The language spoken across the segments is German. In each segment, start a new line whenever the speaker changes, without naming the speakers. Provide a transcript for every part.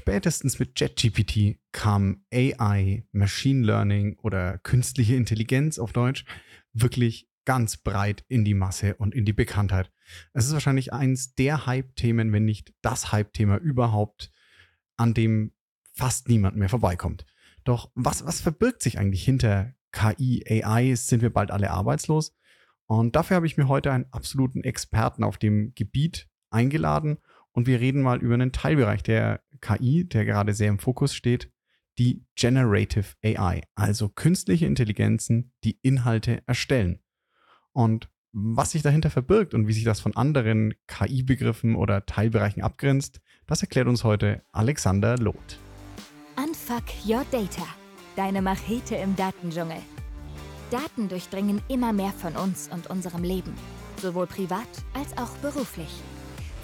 Spätestens mit JetGPT kam AI, Machine Learning oder künstliche Intelligenz auf Deutsch wirklich ganz breit in die Masse und in die Bekanntheit. Es ist wahrscheinlich eins der Hype-Themen, wenn nicht das Hype-Thema überhaupt, an dem fast niemand mehr vorbeikommt. Doch was, was verbirgt sich eigentlich hinter KI, AI? Sind wir bald alle arbeitslos? Und dafür habe ich mir heute einen absoluten Experten auf dem Gebiet eingeladen und wir reden mal über einen Teilbereich der KI, der gerade sehr im Fokus steht, die Generative AI, also künstliche Intelligenzen, die Inhalte erstellen. Und was sich dahinter verbirgt und wie sich das von anderen KI-Begriffen oder Teilbereichen abgrenzt, das erklärt uns heute Alexander Loth.
Unfuck Your Data, deine Machete im Datendschungel. Daten durchdringen immer mehr von uns und unserem Leben, sowohl privat als auch beruflich.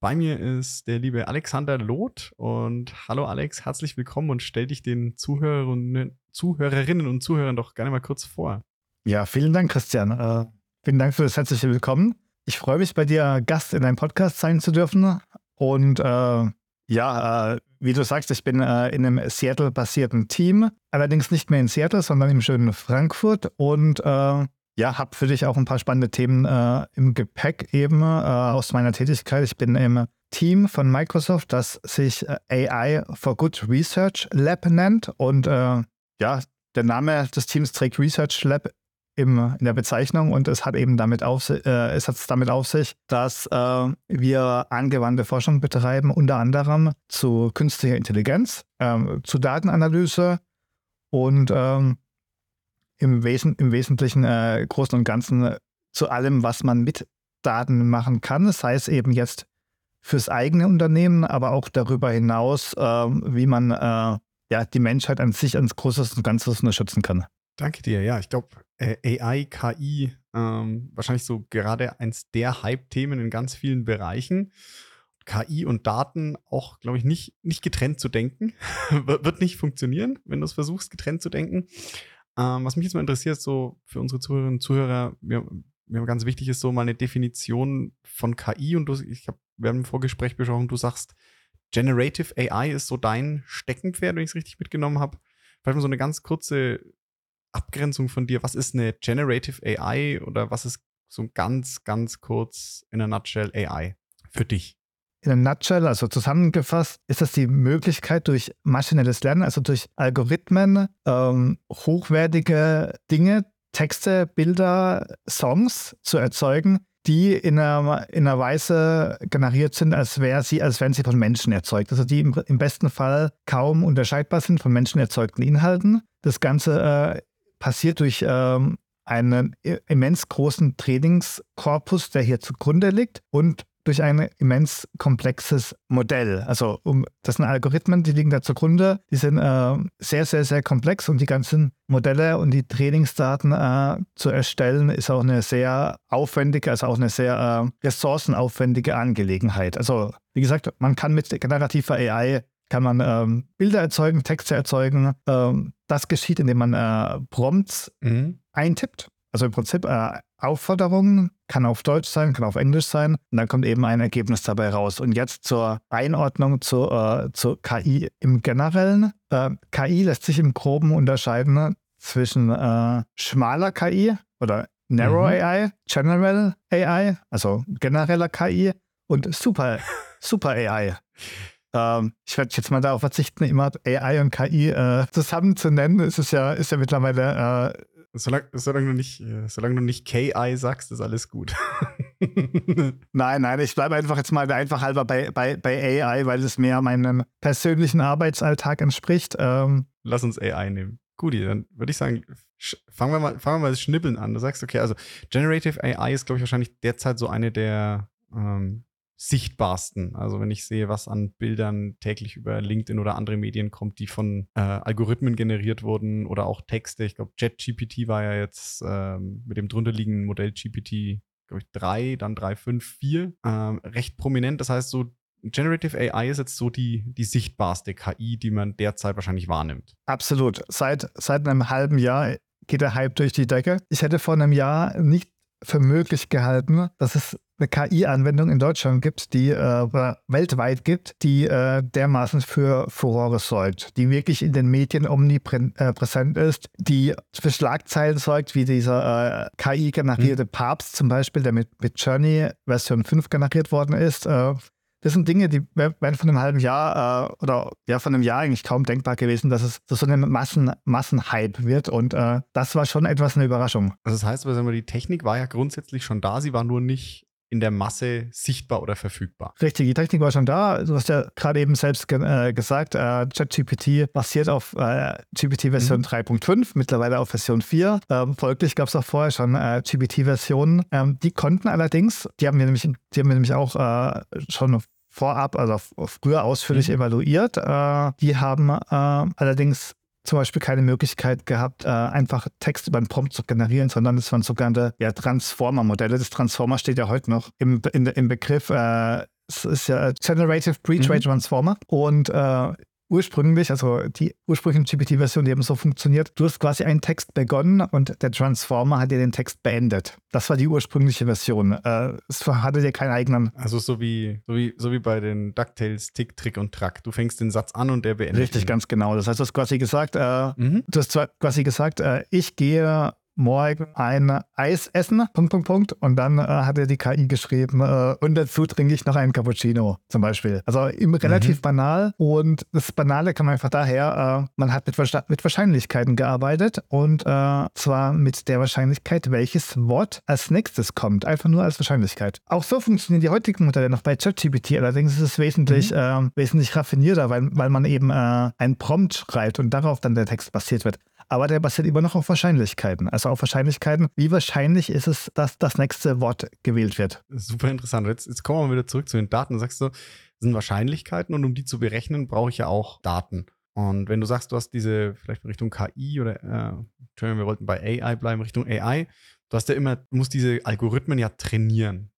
Bei mir ist der liebe Alexander Loth und hallo Alex, herzlich willkommen und stell dich den Zuhörerinnen, Zuhörerinnen und Zuhörern doch gerne mal kurz vor.
Ja, vielen Dank, Christian. Äh, vielen Dank für das herzliche Willkommen. Ich freue mich, bei dir Gast in deinem Podcast sein zu dürfen. Und äh, ja, äh, wie du sagst, ich bin äh, in einem Seattle-basierten Team, allerdings nicht mehr in Seattle, sondern im schönen Frankfurt und äh, ja, habe für dich auch ein paar spannende Themen äh, im Gepäck eben äh, aus meiner Tätigkeit. Ich bin im Team von Microsoft, das sich äh, AI for Good Research Lab nennt. Und äh, ja, der Name des Teams trägt Research Lab im, in der Bezeichnung und es hat eben damit auf, äh, es hat damit auf sich, dass äh, wir angewandte Forschung betreiben, unter anderem zu künstlicher Intelligenz, ähm, zu Datenanalyse und ähm, im, Wesen, im Wesentlichen äh, Großen und Ganzen äh, zu allem, was man mit Daten machen kann. Das heißt eben jetzt fürs eigene Unternehmen, aber auch darüber hinaus, äh, wie man äh, ja, die Menschheit an sich als Großes und Ganzes unterstützen kann.
Danke dir. Ja, ich glaube, äh, AI, KI, ähm, wahrscheinlich so gerade eins der Hype-Themen in ganz vielen Bereichen. KI und Daten auch, glaube ich, nicht, nicht getrennt zu denken. wird nicht funktionieren, wenn du es versuchst, getrennt zu denken. Ähm, was mich jetzt mal interessiert, so für unsere Zuhörerinnen und Zuhörer, mir, mir ganz wichtig ist so mal eine Definition von KI und du, ich habe, wir haben im Vorgespräch besprochen, du sagst, Generative AI ist so dein Steckenpferd, wenn ich es richtig mitgenommen habe. Vielleicht mal so eine ganz kurze Abgrenzung von dir. Was ist eine Generative AI oder was ist so ganz, ganz kurz in a nutshell AI für dich?
In a nutshell, also zusammengefasst, ist das die Möglichkeit durch maschinelles Lernen, also durch Algorithmen, ähm, hochwertige Dinge, Texte, Bilder, Songs zu erzeugen, die in einer, in einer Weise generiert sind, als, wär sie, als wären sie von Menschen erzeugt. Also die im, im besten Fall kaum unterscheidbar sind von Menschen erzeugten Inhalten. Das Ganze äh, passiert durch ähm, einen immens großen Trainingskorpus, der hier zugrunde liegt und durch ein immens komplexes Modell. Also um, das sind Algorithmen, die liegen da zugrunde. Die sind äh, sehr, sehr, sehr komplex und die ganzen Modelle und die Trainingsdaten äh, zu erstellen, ist auch eine sehr aufwendige, also auch eine sehr äh, ressourcenaufwendige Angelegenheit. Also wie gesagt, man kann mit generativer AI kann man ähm, Bilder erzeugen, Texte erzeugen. Ähm, das geschieht, indem man äh, Prompts mhm. eintippt. Also im Prinzip äh, Aufforderungen, kann auf Deutsch sein, kann auf Englisch sein und dann kommt eben ein Ergebnis dabei raus. Und jetzt zur Einordnung zu, äh, zur KI im Generellen. Äh, KI lässt sich im Groben unterscheiden zwischen äh, schmaler KI oder Narrow mhm. AI, General AI, also genereller KI und Super, Super AI. Ähm, ich werde jetzt mal darauf verzichten, immer AI und KI äh, zusammen zu nennen. Es ist ja, ist ja mittlerweile äh,
Solange, solange, du nicht, äh, solange du nicht KI sagst, ist alles gut.
nein, nein, ich bleibe einfach jetzt mal einfach halber bei, bei, bei AI, weil es mehr meinem persönlichen Arbeitsalltag entspricht. Ähm,
Lass uns AI nehmen. Guti, dann würde ich sagen, fangen wir, mal, fangen wir mal das Schnippeln an. Du sagst, okay, also Generative AI ist, glaube ich, wahrscheinlich derzeit so eine der ähm, sichtbarsten. Also wenn ich sehe, was an Bildern täglich über LinkedIn oder andere Medien kommt, die von äh, Algorithmen generiert wurden oder auch Texte. Ich glaube, JetGPT war ja jetzt ähm, mit dem drunterliegenden Modell GPT, glaube ich, 3, dann 3, 5, 4, ähm, recht prominent. Das heißt, so Generative AI ist jetzt so die, die sichtbarste KI, die man derzeit wahrscheinlich wahrnimmt.
Absolut. Seit, seit einem halben Jahr geht der Hype durch die Decke. Ich hätte vor einem Jahr nicht für möglich gehalten, dass es eine KI-Anwendung in Deutschland gibt, die äh, weltweit gibt, die äh, dermaßen für Furore sorgt, die wirklich in den Medien omnipräsent äh, ist, die für Schlagzeilen sorgt, wie dieser äh, KI-generierte mhm. Papst zum Beispiel, der mit, mit Journey Version 5 generiert worden ist. Äh, das sind Dinge, die wären von einem halben Jahr äh, oder ja, von einem Jahr eigentlich kaum denkbar gewesen, dass es so eine Massen, Massenhype wird. Und äh, das war schon etwas eine Überraschung.
Also das heißt, aber die Technik war ja grundsätzlich schon da, sie war nur nicht in der Masse sichtbar oder verfügbar.
Richtig, die Technik war schon da. Du hast ja gerade eben selbst ge äh, gesagt, äh, ChatGPT basiert auf äh, GPT-Version mhm. 3.5, mittlerweile auf Version 4. Ähm, folglich gab es auch vorher schon äh, GPT-Versionen. Ähm, die konnten allerdings, die haben wir nämlich, die haben wir nämlich auch äh, schon vorab, also früher ausführlich mhm. evaluiert. Äh, die haben allerdings zum Beispiel keine Möglichkeit gehabt, äh, einfach Text über einen Prompt zu generieren, sondern es waren sogenannte ja, Transformer-Modelle. Das Transformer steht ja heute noch im, in, im Begriff. Äh, es ist ja Generative Pre-Trade. Transformer. Und äh, ursprünglich, also die ursprüngliche GPT-Version, die eben so funktioniert, du hast quasi einen Text begonnen und der Transformer hat dir den Text beendet. Das war die ursprüngliche Version. Äh, es hatte dir keinen eigenen.
Also so wie, so wie, so wie bei den DuckTales Tick, Trick und Track. Du fängst den Satz an und der beendet.
Richtig, ihn. ganz genau. Das heißt, du hast quasi gesagt, äh, mhm. du hast quasi gesagt, äh, ich gehe morgen ein Eis essen, Punkt, Punkt, Punkt. Und dann äh, hat er die KI geschrieben, äh, und dazu trinke ich noch einen Cappuccino zum Beispiel. Also im relativ mhm. banal. Und das Banale kam einfach daher, äh, man hat mit, mit, Wahrscheinlichkeiten gearbeitet und äh, zwar mit der Wahrscheinlichkeit, welches Wort als nächstes kommt. Einfach nur als Wahrscheinlichkeit. Auch so funktionieren die heutigen Modelle noch bei ChatGPT. Allerdings ist es wesentlich, mhm. Äh, wesentlich raffinierter, weil, weil man eben äh, einen Prompt schreibt und darauf dann der Text basiert wird aber der basiert immer noch auf Wahrscheinlichkeiten. Also auf Wahrscheinlichkeiten, wie wahrscheinlich ist es, dass das nächste Wort gewählt wird.
Super interessant. Jetzt, jetzt kommen wir wieder zurück zu den Daten. Du sagst so, sind Wahrscheinlichkeiten und um die zu berechnen, brauche ich ja auch Daten. Und wenn du sagst, du hast diese vielleicht in Richtung KI oder, äh, wir wollten bei AI bleiben, Richtung AI, du hast ja immer, du musst diese Algorithmen ja trainieren.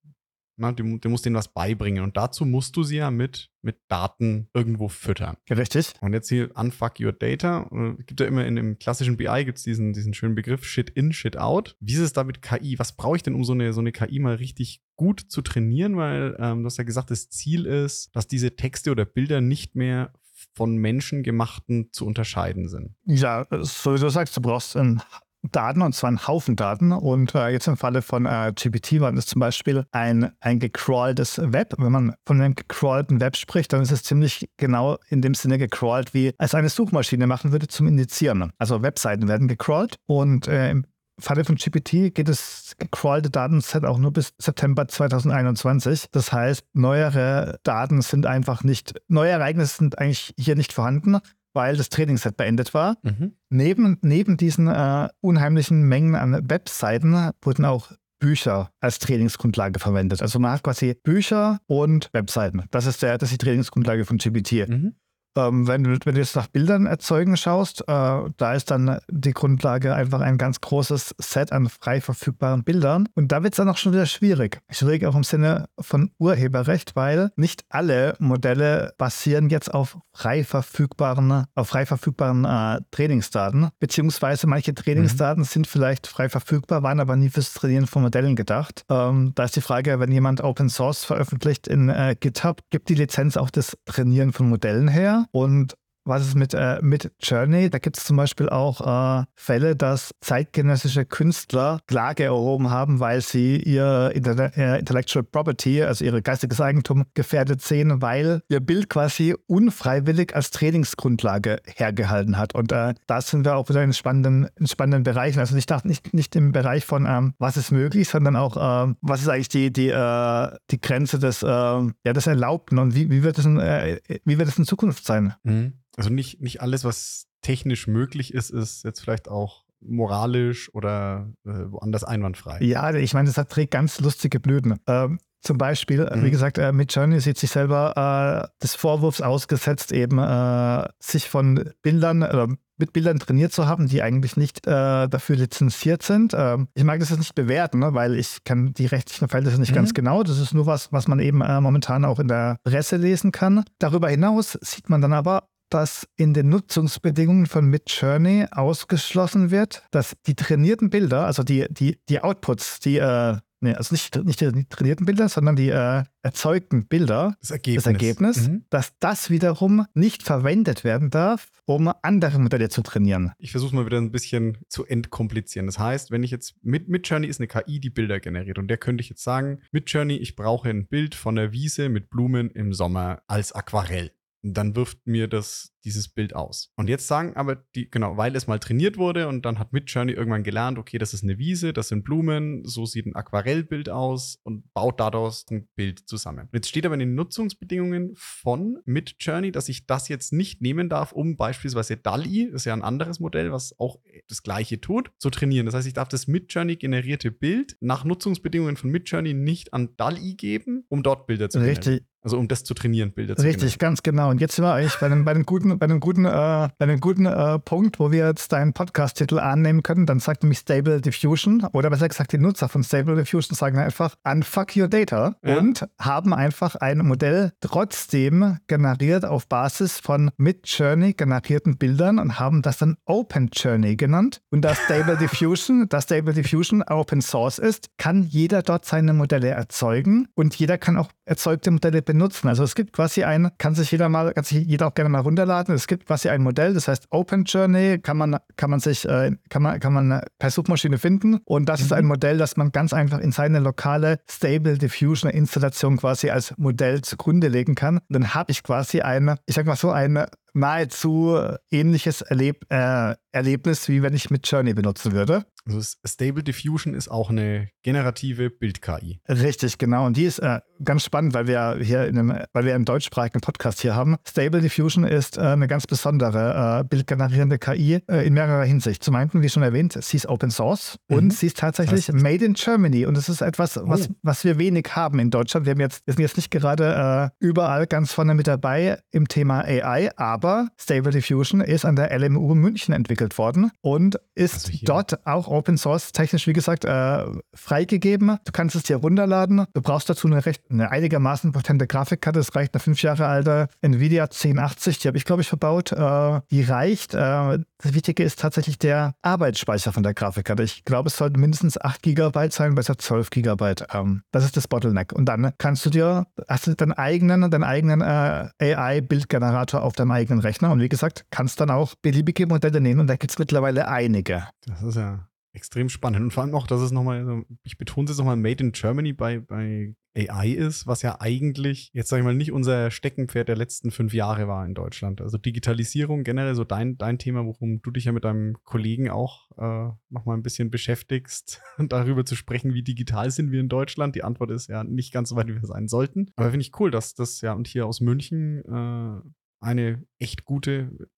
Na, du, du musst denen was beibringen. Und dazu musst du sie ja mit, mit Daten irgendwo füttern.
Richtig.
Und jetzt hier Unfuck Your Data. Es gibt ja immer in dem klassischen BI gibt es diesen, diesen schönen Begriff Shit in, Shit out. Wie ist es da mit KI? Was brauche ich denn, um so eine, so eine KI mal richtig gut zu trainieren? Weil ähm, du hast ja gesagt, das Ziel ist, dass diese Texte oder Bilder nicht mehr von menschengemachten zu unterscheiden sind.
Ja, so wie du sagst, du brauchst ein Daten und zwar einen Haufen Daten. Und äh, jetzt im Falle von äh, GPT war das zum Beispiel ein, ein gecrawltes Web. Wenn man von einem gecrawlten Web spricht, dann ist es ziemlich genau in dem Sinne gecrawlt, wie es eine Suchmaschine machen würde zum Indizieren. Also Webseiten werden gecrawlt und äh, im Falle von GPT geht das gecrawlte Datenset auch nur bis September 2021. Das heißt, neuere Daten sind einfach nicht, neue Ereignisse sind eigentlich hier nicht vorhanden weil das Trainingsset beendet war. Mhm. Neben, neben diesen äh, unheimlichen Mengen an Webseiten wurden auch Bücher als Trainingsgrundlage verwendet. Also man hat quasi Bücher und Webseiten. Das ist, der, das ist die Trainingsgrundlage von GPT. Mhm. Ähm, wenn, du, wenn du jetzt nach Bildern erzeugen schaust, äh, da ist dann die Grundlage einfach ein ganz großes Set an frei verfügbaren Bildern. Und da wird es dann auch schon wieder schwierig. Schwierig auch im Sinne von Urheberrecht, weil nicht alle Modelle basieren jetzt auf frei verfügbaren, auf frei verfügbaren äh, Trainingsdaten, beziehungsweise manche Trainingsdaten mhm. sind vielleicht frei verfügbar, waren aber nie fürs Trainieren von Modellen gedacht. Ähm, da ist die Frage, wenn jemand Open Source veröffentlicht in äh, GitHub, gibt die Lizenz auch das Trainieren von Modellen her? Und was ist mit, äh, mit Journey? Da gibt es zum Beispiel auch äh, Fälle, dass zeitgenössische Künstler Klage erhoben haben, weil sie ihr Inter Intellectual Property, also ihr geistiges Eigentum, gefährdet sehen, weil ihr Bild quasi unfreiwillig als Trainingsgrundlage hergehalten hat. Und äh, da sind wir auch wieder in spannenden, in spannenden Bereichen. Also nicht, nicht, nicht im Bereich von, ähm, was ist möglich, sondern auch, ähm, was ist eigentlich die, die, äh, die Grenze des, ähm, ja, des Erlaubten und wie, wie, wird es in, äh, wie wird es in Zukunft sein?
Mhm. Also nicht, nicht alles, was technisch möglich ist, ist jetzt vielleicht auch moralisch oder äh, woanders einwandfrei.
Ja, ich meine, das hat trägt ganz lustige Blüten. Ähm, Zum Beispiel, äh,
Mhm.
wie gesagt, äh, Midjourney sieht sich selber äh, des Vorwurfs ausgesetzt, eben äh, sich von Bildern oder mit Bildern trainiert zu haben, die eigentlich nicht äh, dafür lizenziert sind. Ähm, ich mag das jetzt nicht bewerten, ne, weil ich kann die rechtlichen Verhältnisse nicht
Mhm.
ganz genau. Das ist nur was, was man eben äh, momentan auch in der Presse lesen kann. Darüber hinaus sieht man dann aber, dass in den Nutzungsbedingungen von Midjourney ausgeschlossen wird, dass die trainierten Bilder, also die, die, die Outputs, die, äh, nee, also nicht, nicht die trainierten Bilder, sondern die äh, erzeugten Bilder,
Das Ergebnis.
das Ergebnis,
Mhm.
dass das wiederum nicht verwendet werden darf, um andere Modelle zu trainieren.
Ich versuche mal wieder ein bisschen zu entkomplizieren. Das heißt, wenn ich jetzt mit Midjourney ist eine KI, die Bilder generiert und der könnte ich jetzt sagen, Midjourney, ich brauche ein Bild von der Wiese mit Blumen im Sommer als Aquarell. Dann wirft mir das dieses Bild aus. Und jetzt sagen aber die, genau, weil es mal trainiert wurde und dann hat Midjourney irgendwann gelernt, okay, das ist eine Wiese, das sind Blumen, so sieht ein Aquarellbild aus und baut daraus ein Bild zusammen. Und jetzt steht aber in den Nutzungsbedingungen von Midjourney, dass ich das jetzt nicht nehmen darf, um beispielsweise DALI, das ist ja ein anderes Modell, was auch das gleiche tut, zu trainieren. Das heißt, ich darf das Midjourney generierte Bild nach Nutzungsbedingungen von Midjourney nicht an DALI geben, um dort Bilder zu generieren.
Richtig,
Also um das zu trainieren, Bilder zu
richtig, ganz genau. Und jetzt sind wir eigentlich bei einem, bei einem guten, bei einem guten, äh, bei einem guten äh, Punkt, wo wir jetzt deinen Podcast-Titel annehmen können. Dann sagt nämlich Stable Diffusion oder besser gesagt die Nutzer von Stable Diffusion sagen einfach unfuck your data
Ja.
und haben einfach ein Modell trotzdem generiert auf Basis von mit Journey generierten Bildern und haben das dann Open Journey genannt. Und da Stable Diffusion, da Stable Diffusion Open Source ist, kann jeder dort seine Modelle erzeugen und jeder kann auch erzeugte Modelle benutzen. Also es gibt quasi ein, kann sich jeder mal, kann sich jeder auch gerne mal runterladen. Es gibt quasi ein Modell, das heißt Open Journey, kann man, kann man sich, äh, kann man, kann man per Suchmaschine finden. Und das ist ein Modell, das man ganz einfach in seine lokale Stable Diffusion Installation quasi als Modell zugrunde legen kann. Und dann habe ich quasi ein, ich sag mal so, ein nahezu ähnliches Erleb äh, Erlebnis, wie wenn ich mit Journey benutzen würde.
Also es- Stable Diffusion ist auch eine generative Bild-KI.
Richtig, genau. Und die ist äh, ganz spannend, weil wir hier in einem, weil wir einen deutschsprachigen Podcast hier haben. Stable Diffusion ist äh, eine ganz besondere äh, bildgenerierende KI äh, in mehrerer Hinsicht. Zum einen, wie schon erwähnt, sie ist Open Source
Mhm.
und sie ist tatsächlich
heißt-
made in Germany. Und das ist etwas, was,
Oh.
was wir wenig haben in Deutschland. Wir, haben jetzt, wir sind jetzt nicht gerade äh, überall ganz vorne mit dabei im Thema AI, aber Stable Diffusion ist an der LMU München entwickelt worden und ist
Also
dort auch Open Source technisch, wie gesagt, äh, freigegeben. Du kannst es dir runterladen. Du brauchst dazu eine recht, eine einigermaßen potente Grafikkarte. Das reicht eine fünf Jahre alte Nvidia 1080. Die habe ich, glaube ich, verbaut. Äh, die reicht. Äh, das Wichtige ist tatsächlich der Arbeitsspeicher von der Grafikkarte. Ich glaube, es sollten mindestens 8 GB sein, besser 12 GB. Ähm, das ist das Bottleneck. Und dann kannst du dir, hast du deinen eigenen, deinen eigenen äh, AI-Bildgenerator auf deinem eigenen Rechner. Und wie gesagt, kannst dann auch beliebige Modelle nehmen. Und da gibt es mittlerweile einige.
Das ist ja extrem spannend. Und vor allem auch, dass es nochmal, so- ich betone es nochmal, Made in Germany bei, bei AI ist, was ja eigentlich, jetzt sage ich mal, nicht unser Steckenpferd der letzten fünf Jahre war in Deutschland. Also Digitalisierung generell so dein, dein Thema, worum du dich ja mit deinem Kollegen auch äh, nochmal ein bisschen beschäftigst, darüber zu sprechen, wie digital sind wir in Deutschland. Die Antwort ist ja nicht ganz so weit, wie wir sein sollten. Aber finde ich cool, dass das ja und hier aus München äh, eine echt gute,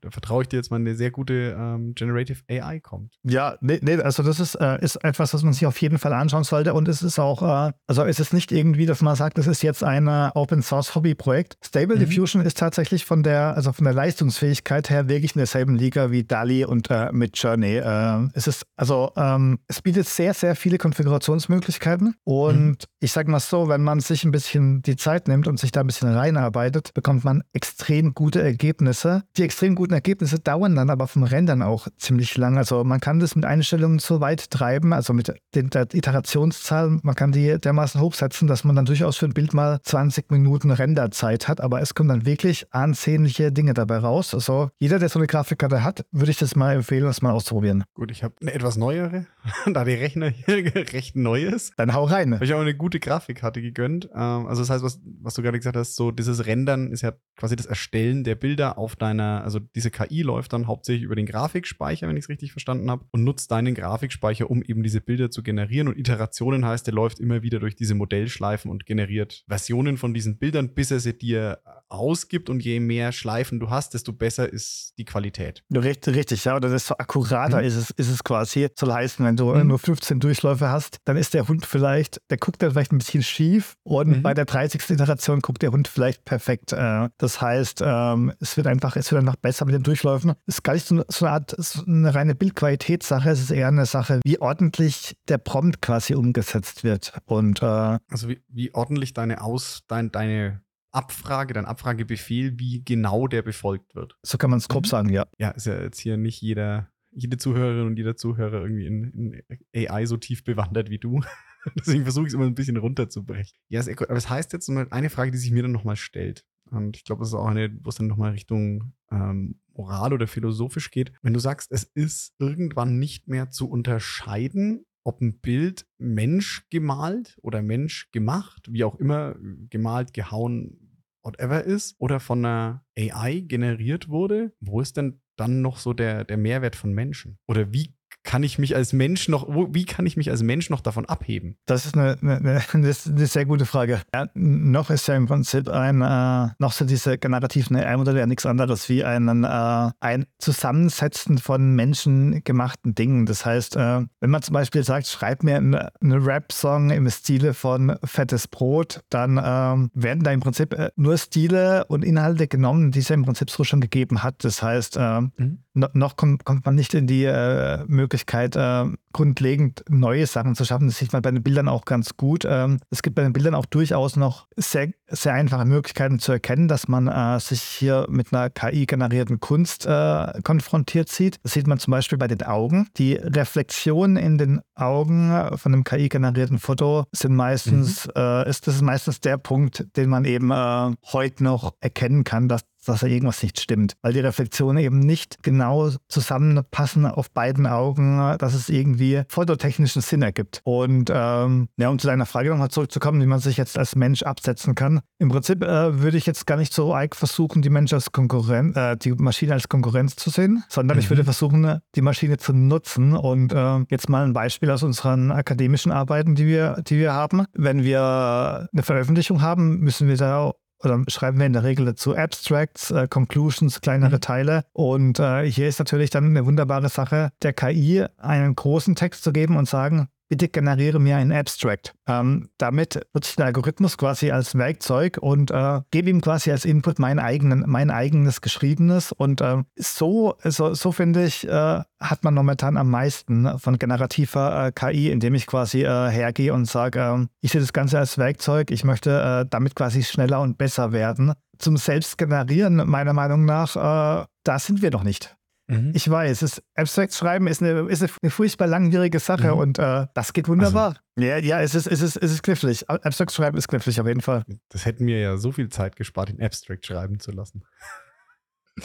da vertraue ich dir jetzt mal, eine sehr gute ähm, Generative AI kommt.
Ja, nee, nee also das ist, äh, ist etwas, was man sich auf jeden Fall anschauen sollte. Und es ist auch, äh, also es ist nicht irgendwie, dass man sagt, das ist jetzt ein äh, Open Source Hobby-Projekt. Stable
Mhm.
Diffusion ist tatsächlich von der, also von der Leistungsfähigkeit her wirklich in derselben Liga wie DALI und äh, mit Journey. Äh, es ist, also ähm, es bietet sehr, sehr viele Konfigurationsmöglichkeiten. Und ich sage mal so, wenn man sich ein bisschen die Zeit nimmt und sich da ein bisschen reinarbeitet, bekommt man extrem gute Ergebnisse. Die extrem guten Ergebnisse dauern dann aber vom Rendern auch ziemlich lang. Also man kann das mit Einstellungen so weit treiben, also mit den, der Iterationszahl, man kann die dermaßen hochsetzen, dass man dann durchaus für ein Bild mal 20 Minuten Renderzeit hat, aber es kommen dann wirklich ansehnliche Dinge dabei raus. Also jeder, der so eine Grafikkarte hat, würde ich das mal empfehlen, das mal auszuprobieren.
Gut, ich habe eine etwas neuere, da der Rechner hier recht neu ist.
Dann hau rein.
Habe ich auch eine gute Grafikkarte gegönnt. Ähm, also das heißt, was, was du gerade gesagt hast, so dieses Rendern ist ja quasi das Erstellen der Bilder auf deiner, also diese KI läuft dann hauptsächlich über den Grafikspeicher, wenn ich es richtig verstanden habe, und nutzt deinen Grafikspeicher, um eben diese Bilder zu generieren. Und Iterationen heißt, der läuft immer wieder durch diese Modellschleifen und generiert Versionen von diesen Bildern, bis er sie dir ausgibt und je mehr Schleifen du hast, desto besser ist die Qualität.
Richtig, richtig ja. Oder desto akkurater mhm. ist, es, ist es quasi. Soll heißen, wenn du mhm. nur 15 Durchläufe hast, dann ist der Hund vielleicht, der guckt dann vielleicht ein bisschen schief und mhm. bei der 30. Iteration guckt der Hund vielleicht perfekt. Äh, das heißt, ähm, es wird einfach, es wird einfach besser mit den Durchläufen. Es ist gar nicht so, so eine Art, so eine reine Bildqualitätssache, es ist eher eine Sache, wie ordentlich der Prompt quasi umgesetzt wird. Und, äh,
also wie, wie ordentlich deine Aus, dein, deine Abfrage, dein Abfragebefehl, wie genau der befolgt wird.
So kann man es grob mhm. sagen, ja.
Ja, ist ja jetzt hier nicht jeder, jede Zuhörerin und jeder Zuhörer irgendwie in, in AI so tief bewandert wie du. Deswegen versuche ich es immer ein bisschen runterzubrechen. Ja, ist Aber es heißt jetzt eine Frage, die sich mir dann nochmal stellt. Und ich glaube, das ist auch eine, wo es dann nochmal Richtung ähm, Moral oder philosophisch geht. Wenn du sagst, es ist irgendwann nicht mehr zu unterscheiden, ob ein Bild Mensch gemalt oder Mensch gemacht, wie auch immer, gemalt, gehauen, whatever ist, oder von einer AI generiert wurde, wo ist denn dann noch so der, der Mehrwert von Menschen? Oder wie kann ich mich als Mensch noch, wie kann ich mich als Mensch noch davon abheben?
Das ist eine, eine, eine sehr gute Frage. Ja, noch ist ja im Prinzip ein, äh, noch sind diese generativen AI-Modelle ja nichts anderes wie einen, äh, ein Zusammensetzen von menschengemachten Dingen. Das heißt, äh, wenn man zum Beispiel sagt, schreib mir einen eine Rap-Song im Stile von Fettes Brot, dann ähm, werden da im Prinzip äh, nur Stile und Inhalte genommen, die es ja im Prinzip so schon gegeben hat. Das heißt, äh, mhm. no, noch kommt, kommt man nicht in die äh, Möglichkeit, äh, grundlegend neue Sachen zu schaffen. Das sieht man bei den Bildern auch ganz gut. Ähm, es gibt bei den Bildern auch durchaus noch sehr, sehr einfache Möglichkeiten zu erkennen, dass man äh, sich hier mit einer KI-generierten Kunst äh, konfrontiert sieht. Das sieht man zum Beispiel bei den Augen. Die Reflexion in den Augen von einem KI-generierten Foto sind meistens, mhm. äh, ist das ist meistens der Punkt, den man eben äh, heute noch erkennen kann, dass dass da irgendwas nicht stimmt, weil die Reflexionen eben nicht genau zusammenpassen auf beiden Augen, dass es irgendwie fototechnischen Sinn ergibt. Und ähm, ja, um zu deiner Frage nochmal zurückzukommen, wie man sich jetzt als Mensch absetzen kann. Im Prinzip äh, würde ich jetzt gar nicht so arg versuchen, die Mensch als Konkurrenz, äh, die Maschine als Konkurrenz zu sehen, sondern mhm. ich würde versuchen, die Maschine zu nutzen. Und äh, jetzt mal ein Beispiel aus unseren akademischen Arbeiten, die wir, die wir haben. Wenn wir eine Veröffentlichung haben, müssen wir da oder schreiben wir in der Regel dazu Abstracts, äh, Conclusions, kleinere mhm. Teile. Und äh, hier ist natürlich dann eine wunderbare Sache, der KI einen großen Text zu geben und sagen, bitte generiere mir ein Abstract. Ähm, damit nutze ich den Algorithmus quasi als Werkzeug und äh, gebe ihm quasi als Input mein, eigenen, mein eigenes Geschriebenes. Und äh, so, so, so finde ich, äh, hat man momentan am meisten von generativer äh, KI, indem ich quasi äh, hergehe und sage, ähm, ich sehe das Ganze als Werkzeug, ich möchte äh, damit quasi schneller und besser werden. Zum Selbstgenerieren, meiner Meinung nach, da sind wir noch nicht. Mhm. Ich weiß, es Abstract schreiben ist eine, ist eine furchtbar langwierige Sache mhm. und äh, das geht wunderbar. Also, ja, ja, es ist, es, ist, es ist knifflig. Abstract schreiben ist knifflig auf jeden Fall.
Das hätten mir ja so viel Zeit gespart, den Abstract schreiben zu lassen.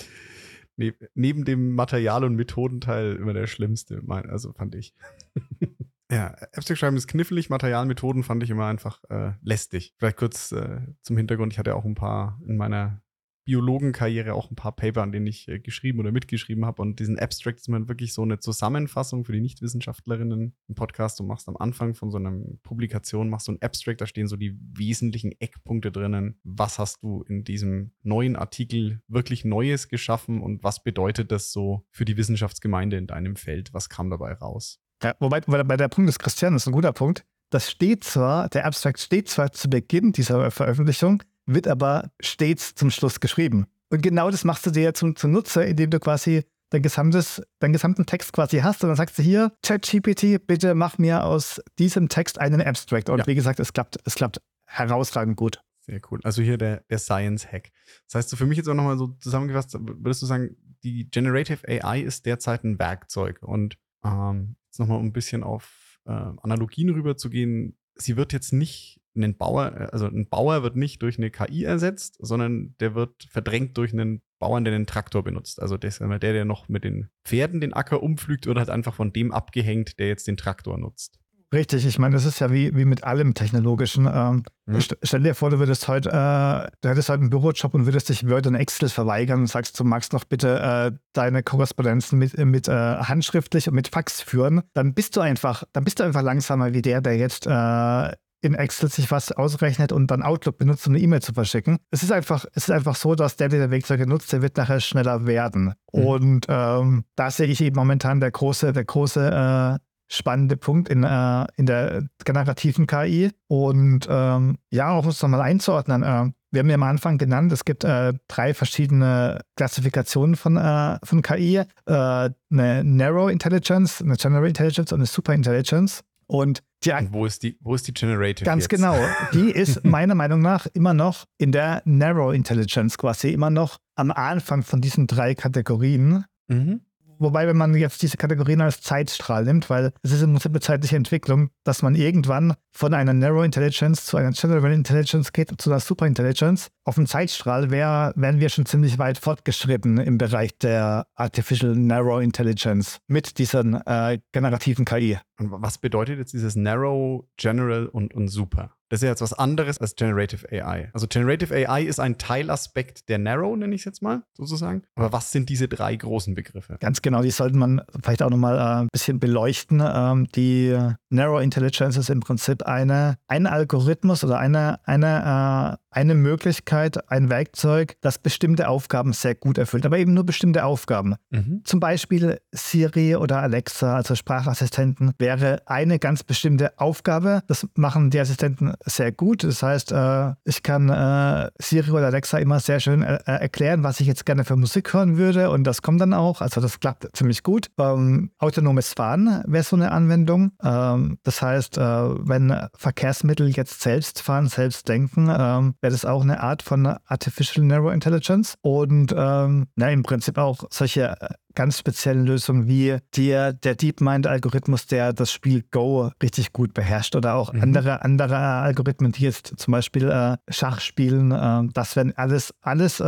ne neben dem Material- und Methodenteil immer der schlimmste, also fand ich. Ja, Abstract schreiben ist knifflig, Materialmethoden fand ich immer einfach äh, lästig. Vielleicht kurz äh, zum Hintergrund, ich hatte auch ein paar in meiner Biologenkarriere auch ein paar Paper, an denen ich äh, geschrieben oder mitgeschrieben habe. Und diesen Abstract ist man wirklich so eine Zusammenfassung für die Nichtwissenschaftlerinnen im Podcast. Du machst am Anfang von so einer Publikation, machst du ein Abstract, da stehen so die wesentlichen Eckpunkte drinnen. Was hast du in diesem neuen Artikel wirklich Neues geschaffen und was bedeutet das so für die Wissenschaftsgemeinde in deinem Feld? Was kam dabei raus?
Ja, wobei, bei der Punkt des Christian ist ein guter Punkt. Das steht zwar, der Abstract steht zwar zu Beginn dieser Veröffentlichung, wird aber stets zum Schluss geschrieben. Und genau das machst du dir zum, zum Nutzer, indem du quasi dein gesamtes, deinen gesamten Text quasi hast und dann sagst du hier, ChatGPT, bitte mach mir aus diesem Text einen Abstract. Und ja. wie gesagt, es klappt, es klappt herausragend gut.
Sehr cool. Also hier der, der Science-Hack. Das heißt, so für mich jetzt auch nochmal so zusammengefasst, würdest du sagen, die Generative AI ist derzeit ein Werkzeug. Und ähm, jetzt nochmal um ein bisschen auf äh, Analogien rüberzugehen, sie wird jetzt nicht ein Bauer, also ein Bauer wird nicht durch eine KI ersetzt, sondern der wird verdrängt durch einen Bauern, der einen Traktor benutzt. Also der, der, der noch mit den Pferden den Acker umpflügt, wird halt einfach von dem abgehängt, der jetzt den Traktor nutzt.
Richtig, ich meine, das ist ja wie, wie mit allem Technologischen. Ähm, mhm. Stell dir vor, du würdest heute, äh, du hättest heute einen Bürojob und würdest dich Word und Excel verweigern und sagst, du magst noch bitte äh, deine Korrespondenzen mit, mit äh, handschriftlich und mit Fax führen. Dann bist du einfach, dann bist du einfach langsamer wie der, der jetzt äh, in Excel sich was ausrechnet und dann Outlook benutzt, um eine E-Mail zu verschicken. Es ist einfach, es ist einfach so, dass der, der den Werkzeuge nutzt, der wird nachher schneller werden. Mhm. Und ähm, da sehe ich eben momentan der große, der große äh, spannende Punkt in, äh, in der generativen KI. Und ähm, ja, auch um es nochmal einzuordnen, äh, wir haben ja am Anfang genannt, es gibt äh, drei verschiedene Klassifikationen von, äh, von KI. Äh, eine Narrow Intelligence, eine General Intelligence und eine Super Intelligence. Und,
und wo, ist die, wo ist die Generative?
Ganz jetzt? genau. Die ist meiner Meinung nach immer noch in der Narrow Intelligence quasi, immer noch am Anfang von diesen drei Kategorien. Mhm. Wobei, wenn man jetzt diese Kategorien als Zeitstrahl nimmt, weil es ist im Prinzip eine zeitliche Entwicklung, dass man irgendwann von einer Narrow Intelligence zu einer General Intelligence geht, zu einer Super Intelligence. Auf dem Zeitstrahl wär, wären wir schon ziemlich weit fortgeschritten im Bereich der Artificial Narrow Intelligence mit diesen äh, generativen KI.
Und was bedeutet jetzt dieses Narrow, General und, und Super? Das ist ja jetzt was anderes als Generative AI. Also Generative AI ist ein Teilaspekt der Narrow, nenne ich es jetzt mal sozusagen. Aber was sind diese drei großen Begriffe?
Ganz genau, die sollte man vielleicht auch nochmal äh, ein bisschen beleuchten. Ähm, die Narrow Intelligence ist im Prinzip eine, ein Algorithmus oder eine, eine, äh, eine Möglichkeit, ein Werkzeug, das bestimmte Aufgaben sehr gut erfüllt, aber eben nur bestimmte Aufgaben. Mhm. Zum Beispiel Siri oder Alexa, also Sprachassistenten, wäre eine ganz bestimmte Aufgabe. Das machen die Assistenten sehr gut. Das heißt, äh, ich kann äh, Siri oder Alexa immer sehr schön äh, erklären, was ich jetzt gerne für Musik hören würde und das kommt dann auch. Also das klappt ziemlich gut. Ähm, autonomes Fahren wäre so eine Anwendung. Ähm, das heißt, wenn Verkehrsmittel jetzt selbst fahren, selbst denken, ähm, wäre das auch eine Art von Artificial Narrow Intelligence und na, im Prinzip auch solche ganz speziellen Lösungen wie der, der DeepMind-Algorithmus, der das Spiel Go richtig gut beherrscht oder auch mhm. andere, andere Algorithmen, die jetzt zum Beispiel äh, Schach spielen. Äh, das wären alles, alles äh,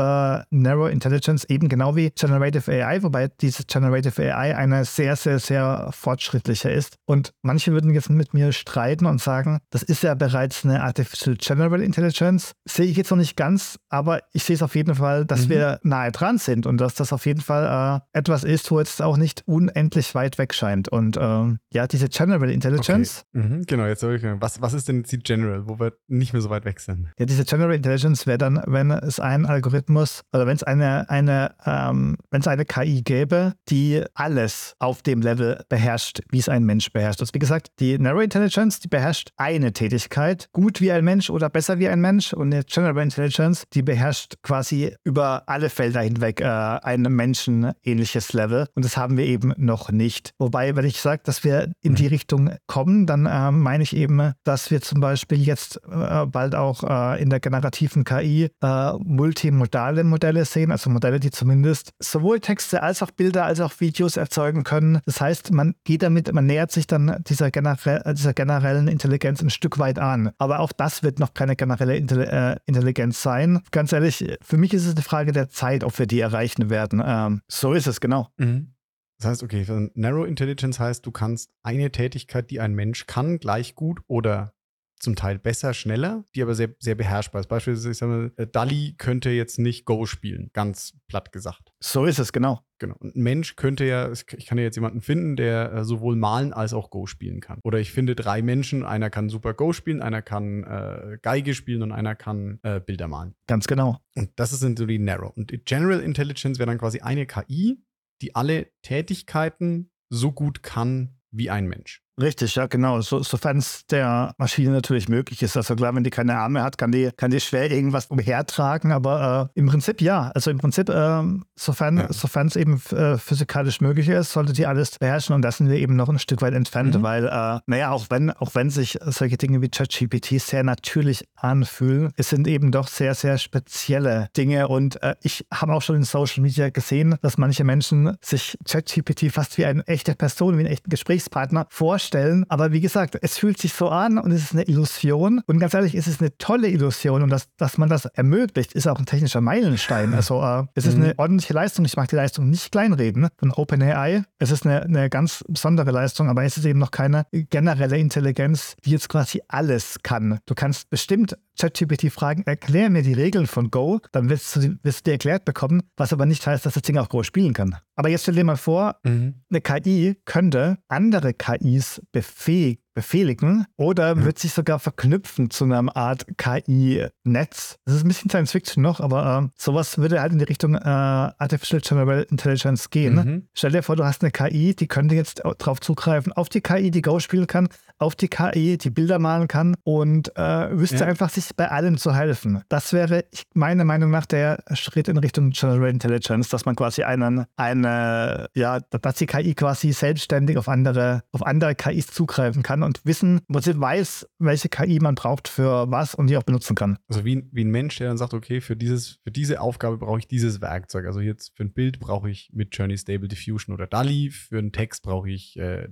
Narrow Intelligence, eben genau wie Generative AI, wobei diese Generative AI eine sehr, sehr, sehr fortschrittliche ist. Und manche würden jetzt mit mir streiten und sagen, das ist ja bereits eine Artificial General Intelligence. Sehe ich jetzt noch nicht ganz, aber ich sehe es auf jeden Fall, dass mhm. wir nahe dran sind und dass das auf jeden Fall äh, etwas etwas ist, wo es auch nicht unendlich weit weg scheint. Und ähm, ja, diese General Intelligence.
Okay. Mhm, genau, jetzt habe ich was, was ist denn die General, wo wir nicht mehr so weit weg sind?
Ja, diese General Intelligence wäre dann, wenn es einen Algorithmus oder wenn es eine, eine, ähm, wenn es eine KI gäbe, die alles auf dem Level beherrscht, wie es ein Mensch beherrscht. Also wie gesagt, die Narrow Intelligence, die beherrscht eine Tätigkeit, gut wie ein Mensch oder besser wie ein Mensch. Und eine General Intelligence, die beherrscht quasi über alle Felder hinweg äh, ein menschenähnliches Level und das haben wir eben noch nicht. Wobei, wenn ich sage, dass wir in die mhm. Richtung kommen, dann äh, meine ich eben, dass wir zum Beispiel jetzt äh, bald auch äh, in der generativen KI äh, multimodale Modelle sehen, also Modelle, die zumindest sowohl Texte als auch Bilder als auch Videos erzeugen können. Das heißt, man geht damit, man nähert sich dann dieser, generell, dieser generellen Intelligenz ein Stück weit an. Aber auch das wird noch keine generelle äh, Intelligenz sein. Ganz ehrlich, für mich ist es eine Frage der Zeit, ob wir die erreichen werden. Ähm, so ist es, genau. Genau. Mhm.
Das heißt, okay, Narrow Intelligence heißt, du kannst eine Tätigkeit, die ein Mensch kann, gleich gut oder zum Teil besser, schneller, die aber sehr, sehr beherrschbar ist. Beispielsweise, ich sage mal, äh, Dali könnte jetzt nicht Go spielen, ganz platt gesagt.
So ist es, genau.
Genau. Und ein Mensch könnte ja, ich kann ja jetzt jemanden finden, der äh, sowohl malen als auch Go spielen kann. Oder ich finde drei Menschen, einer kann super Go spielen, einer kann äh, Geige spielen und einer kann äh, Bilder malen.
Ganz genau.
Und das sind so die Narrow. Und die General Intelligence wäre dann quasi eine KI, die alle Tätigkeiten so gut kann wie ein Mensch.
Richtig, ja, genau. So, sofern es der Maschine natürlich möglich ist. Also klar, wenn die keine Arme hat, kann die, kann die schwer irgendwas umhertragen, aber äh, im Prinzip ja. Also im Prinzip, äh, sofern ja. es eben äh, physikalisch möglich ist, sollte die alles beherrschen und das sind wir eben noch ein Stück weit entfernt, mhm. weil, äh, naja, auch wenn, auch wenn sich solche Dinge wie ChatGPT sehr natürlich anfühlen, es sind eben doch sehr, sehr spezielle Dinge und äh, ich habe auch schon in Social Media gesehen, dass manche Menschen sich ChatGPT fast wie eine echte Person, wie einen echten Gesprächspartner vorstellen vorstellen. Aber wie gesagt, es fühlt sich so an und es ist eine Illusion. Und ganz ehrlich, es ist eine tolle Illusion. Und dass, dass man das ermöglicht, ist auch ein technischer Meilenstein. Also äh, es ist mhm. eine ordentliche Leistung. Ich mag die Leistung nicht kleinreden von OpenAI. Es ist eine, eine ganz besondere Leistung, aber es ist eben noch keine generelle Intelligenz, die jetzt quasi alles kann. Du kannst bestimmt ChatGPT fragen, erklär mir die Regeln von Go, dann wirst du, wirst du dir erklärt bekommen, was aber nicht heißt, dass das Ding auch Go spielen kann. Aber jetzt stell dir mal vor, mhm. eine KI könnte andere KIs befähigen, befehligen oder
Ja.
wird sich sogar verknüpfen zu einer Art KI-Netz. Das ist ein bisschen Science Fiction noch, aber äh, sowas würde halt in die Richtung äh, Artificial General Intelligence gehen.
Mhm.
Stell dir vor, du hast eine KI, die könnte jetzt darauf zugreifen, auf die KI, die Go spielen kann, auf die KI, die Bilder malen kann und äh, wüsste
Ja.
einfach, sich bei allem zu helfen. Das wäre meiner Meinung nach der Schritt in Richtung General Intelligence, dass man quasi einen, eine, ja, dass die KI quasi selbstständig auf andere, auf andere KIs zugreifen kann und wissen, wo sie weiß, welche KI man braucht für was und die auch benutzen kann.
Also wie, ein- wie ein Mensch, der dann sagt, okay, für, dieses, für diese Aufgabe brauche ich dieses Werkzeug. Also jetzt für ein Bild brauche ich mit Journey Stable Diffusion oder DALI, für einen Text brauche ich äh,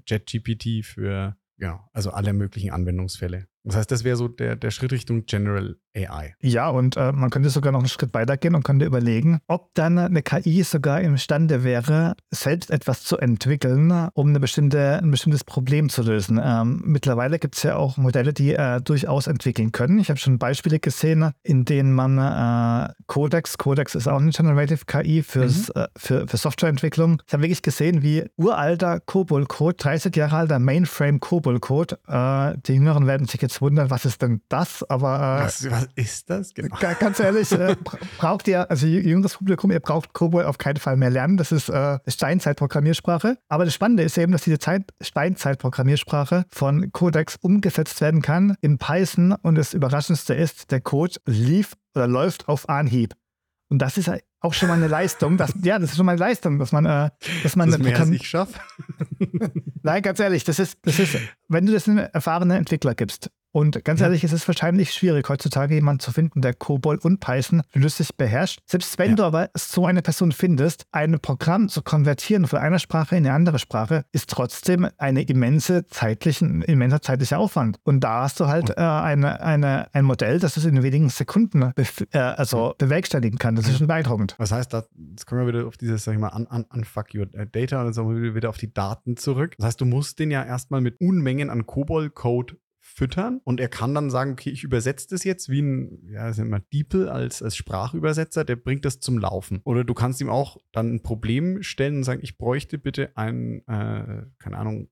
für, ja, also alle möglichen Anwendungsfälle. Das heißt, das wäre so der, der Schritt Richtung General AI.
Ja, und äh, man könnte sogar noch einen Schritt weitergehen und könnte überlegen, ob dann eine KI sogar imstande wäre, selbst etwas zu entwickeln, um eine bestimmte, ein bestimmtes Problem zu lösen. Ähm, mittlerweile gibt es ja auch Modelle, die äh, durchaus entwickeln können. Ich habe schon Beispiele gesehen, in denen man äh, Codex, Codex ist auch eine Generative KI fürs, äh, für, für Softwareentwicklung. Ich habe wirklich gesehen, wie uralter COBOL-Code, 30 Jahre alter Mainframe-COBOL-Code, äh, die Jüngeren werden sich jetzt wundern, was ist denn das? Aber äh,
Was, was ist das? Genau.
Ga- Ganz ehrlich, äh, bra- braucht ihr, also jüngeres Publikum, ihr braucht COBOL auf keinen Fall mehr lernen. Das ist äh, Steinzeit-Programmiersprache. Aber das Spannende ist eben, dass diese Zeit Steinzeit-Programmiersprache von Codex umgesetzt werden kann in Python. Und das Überraschendste ist, der Code lief oder läuft auf Anhieb. Und das ist auch schon mal eine Leistung. Dass, ja, das ist schon mal eine Leistung, dass man, äh, dass man
Das
eine
mehr als ich schaffe.
Nein, ganz ehrlich, das ist, das ist, wenn du das einem erfahrenen Entwickler gibst. Und ganz
Ja.
ehrlich, es ist wahrscheinlich schwierig, heutzutage jemanden zu finden, der COBOL und Python flüssig beherrscht. Selbst wenn
Ja.
du aber so eine Person findest, ein Programm zu konvertieren von einer Sprache in eine andere Sprache, ist trotzdem eine immense zeitlichen, immenser zeitlicher Aufwand. Und da hast du halt äh, eine, eine, ein Modell, das es in wenigen Sekunden äh, also bewerkstelligen kann. Das ist schon beeindruckend.
Was heißt, da, jetzt kommen wir wieder auf dieses, sag ich mal, un, un, unfuck your data und dann sagen wir wieder auf die Daten zurück. Das heißt, du musst den ja erstmal mit Unmengen an COBOL-Code füttern und er kann dann sagen, okay, ich übersetze das jetzt wie ein, ja, das nennt man DeepL als, als Sprachübersetzer, der bringt das zum Laufen. Oder du kannst ihm auch dann ein Problem stellen und sagen, ich bräuchte bitte einen, äh, keine Ahnung,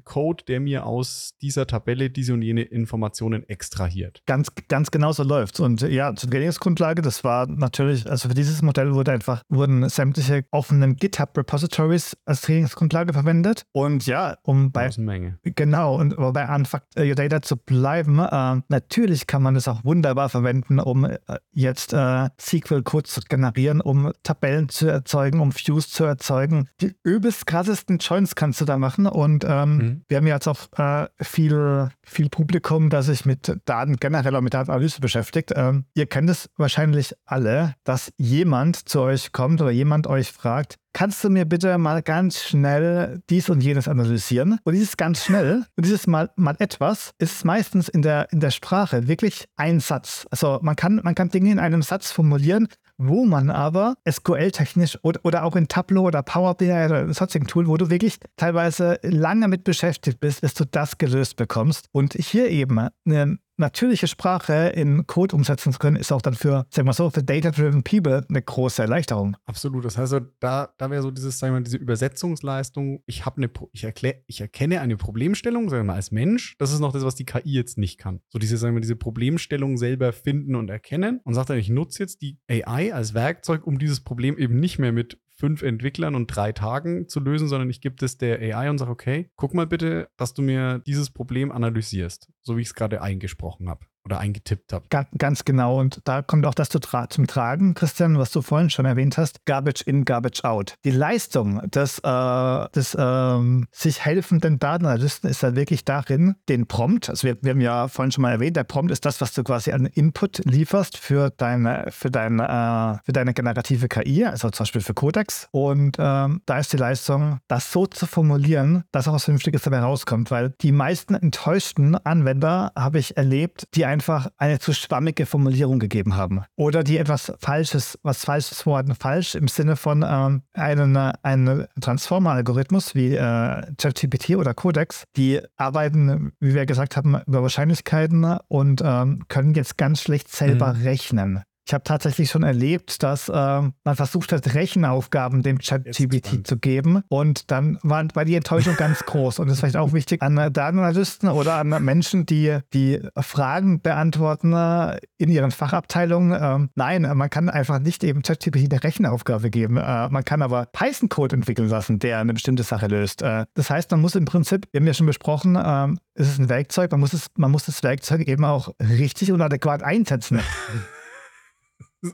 SQL-Code, der mir aus dieser Tabelle diese und jene Informationen extrahiert.
Ganz, ganz genau so läuft's. Und ja, zur Trainingsgrundlage, das war natürlich, also für dieses Modell wurde einfach, wurden sämtliche offenen GitHub-Repositories als Trainingsgrundlage verwendet. Und ja, um bei
Menge.
Genau, und aber bei Unfuck äh, Your Data zu bleiben, äh, natürlich kann man das auch wunderbar verwenden, um äh, jetzt äh, SQL-Code zu generieren, um Tabellen zu erzeugen, um Views zu erzeugen. Die übelst krassesten Joints kannst du da machen und ähm,
Mhm.
Wir haben jetzt auch äh, viel, viel Publikum, das sich mit Daten generell und mit Datenanalyse beschäftigt. Ähm, ihr kennt es wahrscheinlich alle, dass jemand zu euch kommt oder jemand euch fragt, kannst du mir bitte mal ganz schnell dies und jenes analysieren? Und dieses ganz schnell und dieses mal, mal etwas ist meistens in der, in der Sprache wirklich ein Satz. Also man kann, man kann Dinge in einem Satz formulieren, wo man aber SQL-technisch oder, oder auch in Tableau oder Power BI oder sonstigen Tool, wo du wirklich teilweise lange mit beschäftigt bist, bis du das gelöst bekommst. Und hier eben eine natürliche Sprache in Code umsetzen zu können, ist auch dann für, sagen wir so, für Data-Driven People eine große Erleichterung.
Absolut. Das heißt, da, da wäre so dieses, sagen wir diese Übersetzungsleistung. Ich habe eine, ich, erklär, ich erkenne eine Problemstellung, sagen wir mal, als Mensch. Das ist noch das, was die KI jetzt nicht kann. So diese, sagen wir, diese Problemstellung selber finden und erkennen und sagt dann, ich nutze jetzt die AI als Werkzeug, um dieses Problem eben nicht mehr mit fünf Entwicklern und drei Tagen zu lösen, sondern ich gebe das der AI und sage, okay, guck mal bitte, dass du mir dieses Problem analysierst, so wie ich es gerade eingesprochen habe oder eingetippt habe.
Ga- Ganz genau. Und da kommt auch das zu tra zum Tragen, Christian, was du vorhin schon erwähnt hast. Garbage in, Garbage out. Die Leistung des, äh, des ähm, sich helfenden Datenanalysten ist dann wirklich darin, den Prompt, also wir, wir haben ja vorhin schon mal erwähnt, der Prompt ist das, was du quasi an Input lieferst für deine, für deine, äh, für deine generative KI, also zum Beispiel für Codex. Und ähm, da ist die Leistung, das so zu formulieren, dass auch was Vernünftiges dabei rauskommt, weil die meisten enttäuschten Anwender habe ich erlebt, die einfach eine zu schwammige Formulierung gegeben haben. Oder die etwas Falsches, was Falsches vorhatten, falsch im Sinne von ähm, einen, einen Transformer-Algorithmus wie äh, ChatGPT oder Codex, die arbeiten, wie wir gesagt haben, über Wahrscheinlichkeiten und ähm, können jetzt ganz schlecht selber
Mhm.
rechnen. Ich habe tatsächlich schon erlebt, dass äh, man versucht hat, Rechenaufgaben dem Chat-GPT zu geben und dann war, war die Enttäuschung ganz groß. Und das ist vielleicht auch wichtig an Datenanalysten oder an Menschen, die die Fragen beantworten äh, in ihren Fachabteilungen. Ähm, nein, man kann einfach nicht eben ChatGPT eine Rechenaufgabe geben. Äh, man kann aber Python-Code entwickeln lassen, der eine bestimmte Sache löst. Äh, das heißt, man muss im Prinzip, wir haben ja schon besprochen, ähm, es ist ein Werkzeug, man muss, es, man muss das Werkzeug eben auch richtig und adäquat einsetzen.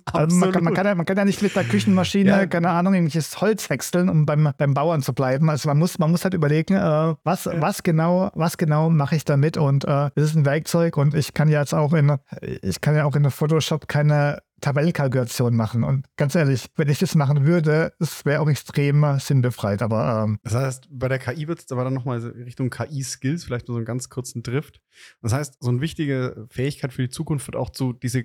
Also man, kann, man, kann ja, man, kann, ja, nicht mit einer Küchenmaschine, ja. keine Ahnung, irgendwelches Holz wechseln, um beim, beim Bauern zu bleiben. Also man muss, man muss halt überlegen, äh, was, ja. was genau, was genau mache ich damit? Und äh, es ist ein Werkzeug und ich kann ja jetzt auch in, ich kann ja auch in Photoshop keine Tabellenkalkulation machen. Und ganz ehrlich, wenn ich das machen würde, es wäre auch extrem sinnbefreit. Aber ähm,
das heißt, bei der KI wird es aber dann nochmal Richtung KI-Skills, vielleicht nur so einen ganz kurzen Drift. Das heißt, so eine wichtige Fähigkeit für die Zukunft wird auch zu diese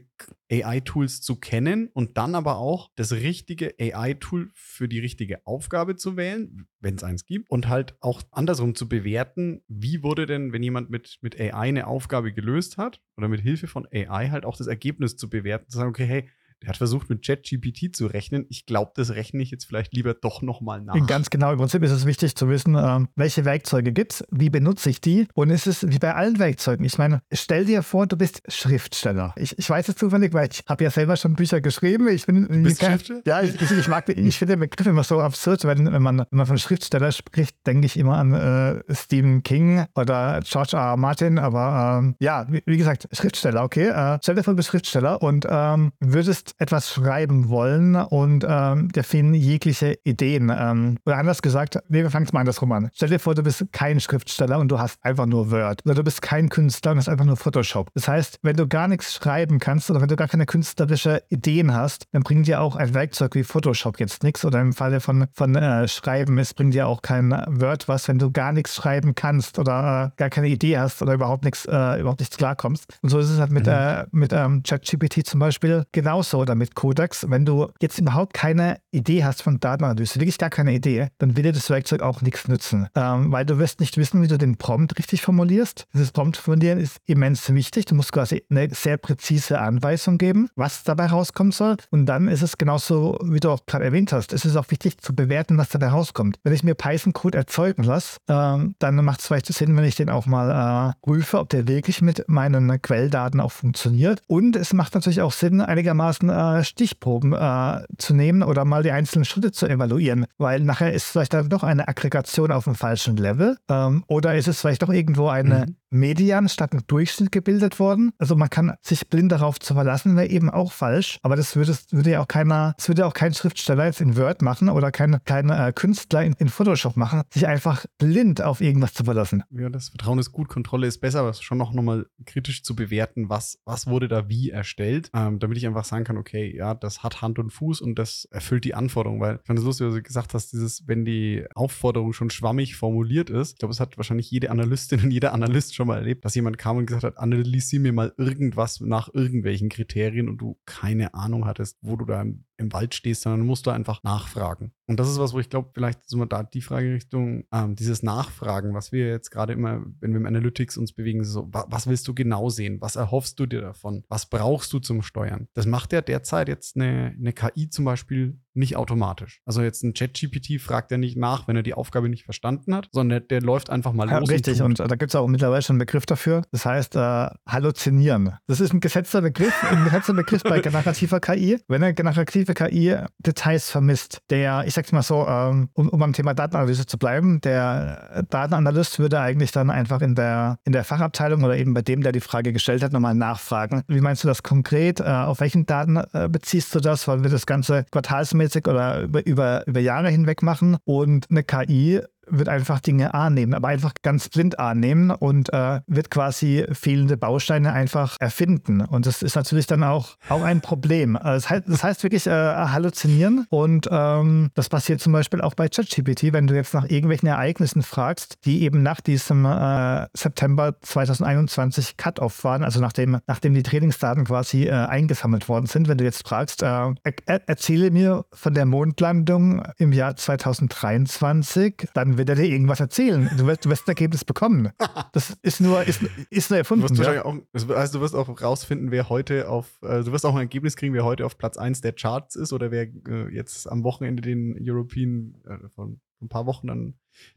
AI-Tools zu kennen und dann aber auch das richtige AI-Tool für die richtige Aufgabe zu wählen, wenn es eins gibt, und halt auch andersrum zu bewerten, wie wurde denn, wenn jemand mit, mit AI eine Aufgabe gelöst hat oder mit Hilfe von AI halt auch das Ergebnis zu bewerten, zu sagen, okay, hey, der hat versucht, mit ChatGPT zu rechnen. Ich glaube, das rechne ich jetzt vielleicht lieber doch nochmal nach.
Ganz genau. Im Prinzip ist es wichtig zu wissen, ähm, welche Werkzeuge gibt es, wie benutze ich die. Und es ist wie bei allen Werkzeugen. Ich meine, stell dir vor, du bist Schriftsteller. Ich, ich weiß es zufällig, weil ich habe ja selber schon Bücher geschrieben. Ich bin,
du bist Schriftsteller?
Ja, ich, ich, ich, mag, ich finde den Begriff immer so absurd, wenn, wenn, man, wenn man von Schriftsteller spricht, denke ich immer an äh, Stephen King oder George R. R. Martin. Aber ähm, ja, wie, wie, gesagt, Schriftsteller, okay. Äh, stell dir vor, du bist Schriftsteller und ähm, würdest etwas schreiben wollen und ähm, der finden jegliche Ideen. Ähm, oder anders gesagt, nee, wir fangen es mal andersrum an. Stell dir vor, du bist kein Schriftsteller und du hast einfach nur Word. Oder du bist kein Künstler und hast einfach nur Photoshop. Das heißt, wenn du gar nichts schreiben kannst oder wenn du gar keine künstlerische Ideen hast, dann bringt dir auch ein Werkzeug wie Photoshop jetzt nichts. Oder im Falle von, von äh, Schreiben, es bringt dir auch kein Word was, wenn du gar nichts schreiben kannst oder äh, gar keine Idee hast oder überhaupt nichts, äh, überhaupt nichts klarkommst. Und so ist es halt mit, mhm. Äh, mit ähm, ChatGPT zum Beispiel genauso oder mit Codex, wenn du jetzt überhaupt keine Idee hast von Datenanalyse, wirklich gar keine Idee, dann will dir das Werkzeug auch nichts nützen, ähm, weil du wirst nicht wissen, wie du den Prompt richtig formulierst. Dieses Prompt formulieren ist immens wichtig. Du musst quasi eine sehr präzise Anweisung geben, was dabei rauskommen soll. Und dann ist es genauso, wie du auch gerade erwähnt hast, es ist auch wichtig zu bewerten, was dabei rauskommt. Wenn ich mir Python-Code erzeugen lasse, ähm, dann macht es vielleicht Sinn, wenn ich den auch mal äh, prüfe, ob der wirklich mit meinen Quelldaten auch funktioniert. Und es macht natürlich auch Sinn, einigermaßen äh, Stichproben äh, zu nehmen oder mal die einzelnen Schritte zu evaluieren, weil nachher ist vielleicht dann doch eine Aggregation auf dem falschen Level ähm, oder ist es vielleicht doch irgendwo eine mhm. Median statt ein Durchschnitt gebildet worden. Also man kann sich blind darauf zu verlassen, wäre eben auch falsch, aber das würde, würde ja auch keiner, das würde ja auch kein Schriftsteller jetzt in Word machen oder kein, kein äh, Künstler in, in Photoshop machen, sich einfach blind auf irgendwas zu verlassen.
Ja, das Vertrauen ist gut, Kontrolle ist besser, aber schon noch, noch mal kritisch zu bewerten, was, was wurde da wie erstellt, ähm, damit ich einfach sagen kann, okay, ja, das hat Hand und Fuß und das erfüllt die Anforderungen, weil ich fand es lustig, was du gesagt hast, dieses, wenn die Aufforderung schon schwammig formuliert ist, ich glaube, es hat wahrscheinlich jede Analystin und jeder Analyst schon mal erlebt, dass jemand kam und gesagt hat, analysier mir mal irgendwas nach irgendwelchen Kriterien und du keine Ahnung hattest, wo du da im im Wald stehst, sondern musst du einfach nachfragen. Und das ist was, wo ich glaube, vielleicht sind wir da die Frage Richtung ähm, dieses Nachfragen, was wir jetzt gerade immer, wenn wir im Analytics uns bewegen, so, was willst du genau sehen? Was erhoffst du dir davon? Was brauchst du zum Steuern? Das macht ja derzeit jetzt eine, eine KI zum Beispiel nicht automatisch. Also jetzt ein ChatGPT fragt ja nicht nach, wenn er die Aufgabe nicht verstanden hat, sondern der, der läuft einfach mal
ja,
los.
Richtig, und, und da gibt es auch mittlerweile schon einen Begriff dafür. Das heißt äh, Halluzinieren. Das ist ein gesetzter Begriff, ein gesetzter Begriff bei generativer KI. Wenn eine generative KI Details vermisst. Der, ich sag's mal so, ähm, um, um am Thema Datenanalyse zu bleiben, der Datenanalyst würde eigentlich dann einfach in der, in der Fachabteilung oder eben bei dem, der die Frage gestellt hat, nochmal nachfragen. Wie meinst du das konkret? Äh, auf welchen Daten äh, beziehst du das? Wollen wir das Ganze quartalsmäßig oder über, über, über Jahre hinweg machen? Und eine KI wird einfach Dinge annehmen, aber einfach ganz blind annehmen und äh, wird quasi fehlende Bausteine einfach erfinden. Und das ist natürlich dann auch, auch ein Problem. Also das, heißt, das heißt wirklich äh, halluzinieren und ähm, das passiert zum Beispiel auch bei ChatGPT, wenn du jetzt nach irgendwelchen Ereignissen fragst, die eben nach diesem äh, September 2021 Cut-Off waren, also nachdem, nachdem die Trainingsdaten quasi äh, eingesammelt worden sind, wenn du jetzt fragst, äh, er, erzähle mir von der Mondlandung im Jahr 2023, dann wird er dir irgendwas erzählen. Du wirst, du wirst ein Ergebnis bekommen. Das ist nur, ist, ist nur erfunden.
Du wirst
ja.
auch, also du wirst auch rausfinden, wer heute auf, äh, du wirst auch ein Ergebnis kriegen, wer heute auf Platz 1 der Charts ist oder wer äh, jetzt am Wochenende den European, äh, von ein paar Wochen dann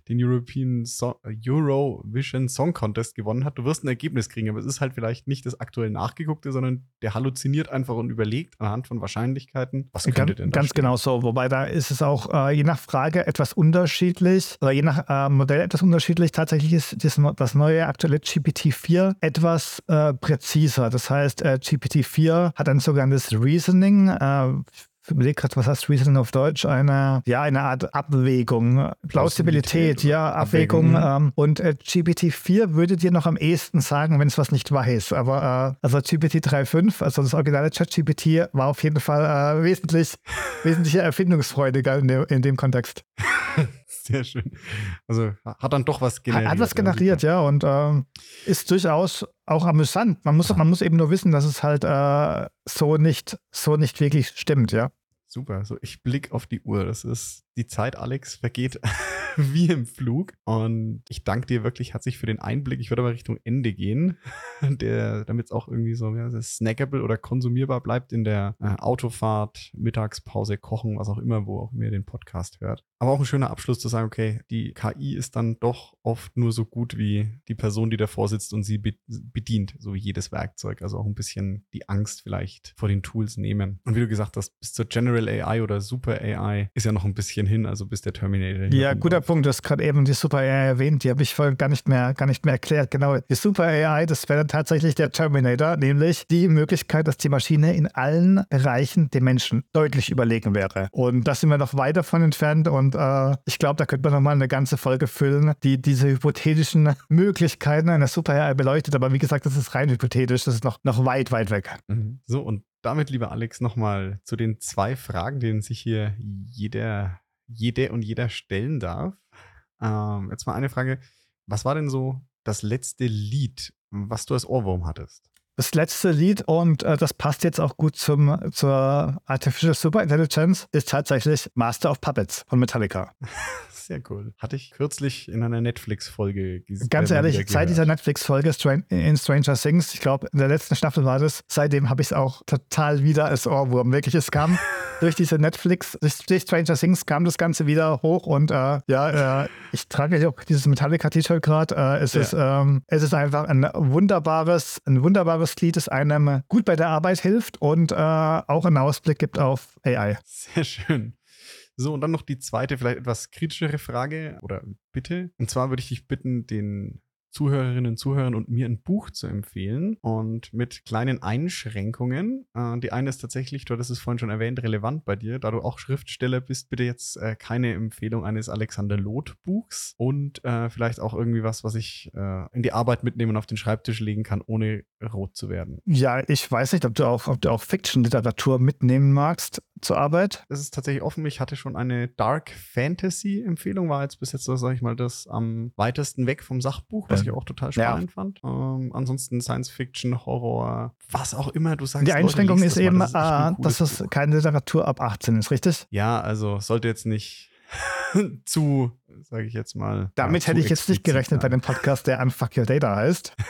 den European so Eurovision Song Contest gewonnen hat. Du wirst ein Ergebnis kriegen, aber es ist halt vielleicht nicht das aktuell nachgeguckte, sondern der halluziniert einfach und überlegt anhand von Wahrscheinlichkeiten, was könnte
ganz,
denn da
Ganz
stehen.
genau so. Wobei da ist es auch äh, je nach Frage etwas unterschiedlich oder je nach äh, Modell etwas unterschiedlich. Tatsächlich ist das, das neue aktuelle GPT-4 etwas äh, präziser. Das heißt, äh, GPT-4 hat ein sogenanntes Reasoning äh, ich überlege gerade, was heißt Reasoning auf Deutsch? Eine, ja, eine Art Abwägung. Plausibilität, ja, Abwägung.
Abwägung.
Ähm, und äh, GPT-4 würde dir noch am ehesten sagen, wenn es was nicht weiß. Aber äh, also GPT 3.5, also das originale ChatGPT, war auf jeden Fall äh, wesentlich, wesentlich erfindungsfreudiger in, dem- in dem Kontext.
Sehr schön. Also hat dann doch was generiert.
hat was generiert, ja, und ähm, ist durchaus auch amüsant. Man muss, man muss eben nur wissen, dass es halt äh, so, nicht, so nicht wirklich stimmt, ja.
Super. So, ich blick auf die Uhr. Das ist die Zeit, Alex, vergeht wie im Flug. Und ich danke dir wirklich herzlich für den Einblick. Ich würde aber Richtung Ende gehen, damit es auch irgendwie so ja, snackable oder konsumierbar bleibt in der äh, Autofahrt, Mittagspause, Kochen, was auch immer, wo auch immer ihr den Podcast hört. Aber auch ein schöner Abschluss zu sagen, okay, die KI ist dann doch oft nur so gut wie die Person, die davor sitzt und sie be bedient, so wie jedes Werkzeug. Also auch ein bisschen die Angst vielleicht vor den Tools nehmen. Und wie du gesagt hast, bis zur General AI oder Super AI ist ja noch ein bisschen hin, also bis der Terminator.
Ja, guter Punkt. Du hast gerade eben die Super AI erwähnt. Die habe ich vorhin gar nicht mehr, gar nicht mehr erklärt. Genau. Die Super AI, das wäre tatsächlich der Terminator, nämlich die Möglichkeit, dass die Maschine in allen Bereichen dem Menschen deutlich überlegen wäre. Und da sind wir noch weit davon entfernt. Und äh, ich glaube, da könnte man nochmal eine ganze Folge füllen, die diese hypothetischen Möglichkeiten einer Super AI beleuchtet. Aber wie gesagt, das ist rein hypothetisch. Das ist noch, noch weit, weit weg.
Mhm. So, und damit, lieber Alex, nochmal zu den zwei Fragen, denen sich hier jeder, jede und jeder stellen darf. Ähm, jetzt mal eine Frage. Was war denn so das letzte Lied, was du als Ohrwurm hattest?
Das letzte Lied, und äh, das passt jetzt auch gut zum, zur Artificial Super Intelligence, ist tatsächlich Master of Puppets von Metallica.
Sehr cool. Hatte ich kürzlich in einer Netflix-Folge gesehen.
Ganz
äh, mal
ehrlich, seit dieser
gehört.
Netflix-Folge Stran- in Stranger Things, ich glaube, in der letzten Staffel war das, seitdem habe ich es auch total wieder als Ohrwurm. Wirklich, es kam durch diese Netflix, durch, durch Stranger Things kam das Ganze wieder hoch und äh, ja, äh, ich trage ja auch dieses Metallica-T-Shirt gerade. Äh, es,
Ja.
ist, ähm, es ist einfach ein wunderbares, ein wunderbares Lied, das einem gut bei der Arbeit hilft und äh, auch einen Ausblick gibt auf AI.
Sehr schön. So, und dann noch die zweite, vielleicht etwas kritischere Frage oder Bitte. Und zwar würde ich dich bitten, den Zuhörerinnen und Zuhörern und mir ein Buch zu empfehlen und mit kleinen Einschränkungen. Äh, die eine ist tatsächlich, du hattest es vorhin schon erwähnt, relevant bei dir, da du auch Schriftsteller bist, bitte jetzt äh, keine Empfehlung eines Alexander Loth Buchs und äh, vielleicht auch irgendwie was, was ich äh, in die Arbeit mitnehmen und auf den Schreibtisch legen kann, ohne rot zu werden.
Ja, ich weiß nicht, ob du auch, ob du auch Fiction-Literatur mitnehmen magst zur Arbeit.
es ist tatsächlich offen. Ich hatte schon eine Dark Fantasy Empfehlung, war jetzt bis jetzt, so, sag ich mal, das am weitesten weg vom Sachbuch, was
Ähm,
ich auch total
ja.
spannend fand. Ähm, ansonsten Science Fiction, Horror, was auch immer du sagst.
Die
Leute,
Einschränkung
lest
ist
das mal,
eben,
das ist
äh, dass es
Buch.
keine Literatur ab 18 ist, richtig?
Ja, also sollte jetzt nicht zu, sage ich jetzt mal.
Damit
ja,
hätte ich jetzt nicht gerechnet bei
sein.
dem Podcast, der Unfuck Your Data heißt.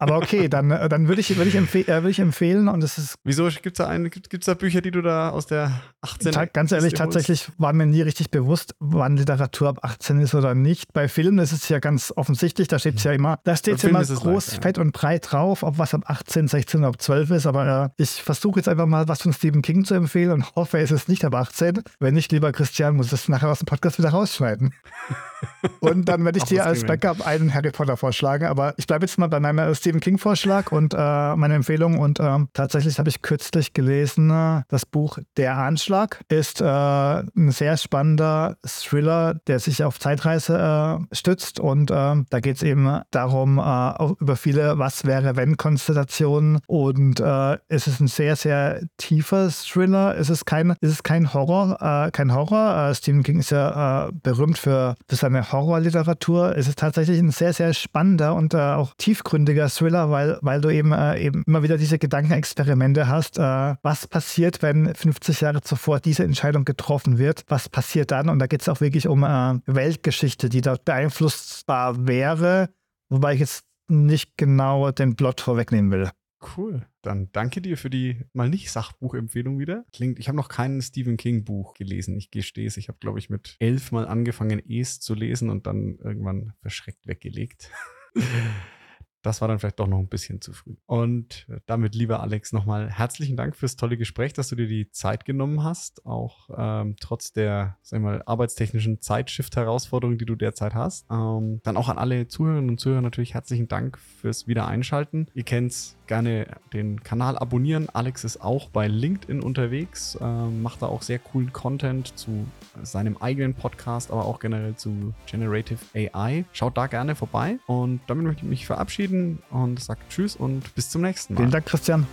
Aber okay, dann, äh, dann würde ich, würde ich, empfe äh, würde ich empfehlen und es ist
Wieso gibt es da, einen- gibt's da Bücher, die du da aus der 18
ta- ganz ehrlich, tatsächlich war mir nie richtig bewusst, wann Literatur ab 18 ist oder nicht. Bei Filmen ist es ja ganz offensichtlich, da steht es ja immer, da steht immer groß,
leicht, ja.
fett und breit drauf, ob was ab 18, 16 oder ab 12 ist. Aber äh, ich versuche jetzt einfach mal was von Stephen King zu empfehlen und hoffe, es ist nicht ab 18. Wenn nicht, lieber Christian, muss es nachher aus dem Podcast wieder rausschneiden. Und dann werde ich dir als. Backup einen Harry Potter vorschlagen. Aber ich bleibe jetzt mal bei meinem äh, Stephen King-Vorschlag und äh, meiner Empfehlung. Und ähm, tatsächlich habe ich kürzlich gelesen, das Buch Der Anschlag ist äh, ein sehr spannender Thriller, der sich auf Zeitreise äh, stützt. Und ähm, da geht es eben darum, äh, über viele Was wäre wenn Konstellationen. Und äh, es ist ein sehr, sehr tiefer Thriller. Es ist kein, es ist kein Horror, äh, kein Horror. Stephen King ist ja berühmt für, für seine Horrorliteratur. Es ist tatsächlich ein sehr, sehr spannender und auch tiefgründiger Thriller, weil, weil du eben, äh, eben immer wieder diese Gedankenexperimente hast. Äh, was passiert, wenn 50 Jahre zuvor diese Entscheidung getroffen wird? Was passiert dann? Und da geht es auch wirklich um äh, Weltgeschichte, die dort beeinflussbar wäre, wobei ich jetzt nicht genau den Plot vorwegnehmen will.
Cool. Dann danke dir für die mal nicht Sachbuchempfehlung wieder. Klingt, ich habe noch kein Stephen King Buch gelesen. Ich gestehe es. Ich habe, glaube ich, mit elf Mal angefangen, Es zu lesen und dann irgendwann verschreckt weggelegt. das war dann vielleicht doch noch ein bisschen zu früh. Und damit, lieber Alex, nochmal herzlichen Dank fürs tolle Gespräch, dass du dir die Zeit genommen hast, auch ähm, trotz der, sag ich mal, arbeitstechnischen Zeitshift-Herausforderungen, die du derzeit hast. Ähm, dann auch an alle Zuhörerinnen und Zuhörer natürlich herzlichen Dank fürs Wiedereinschalten. Ihr kennt's, gerne den Kanal abonnieren. Alex ist auch bei LinkedIn unterwegs, ähm, macht da auch sehr coolen Content zu seinem eigenen Podcast, aber auch generell zu Generative AI. Schaut da gerne vorbei und damit möchte ich mich verabschieden und sage Tschüss und bis zum nächsten Mal.
Vielen Dank, Christian.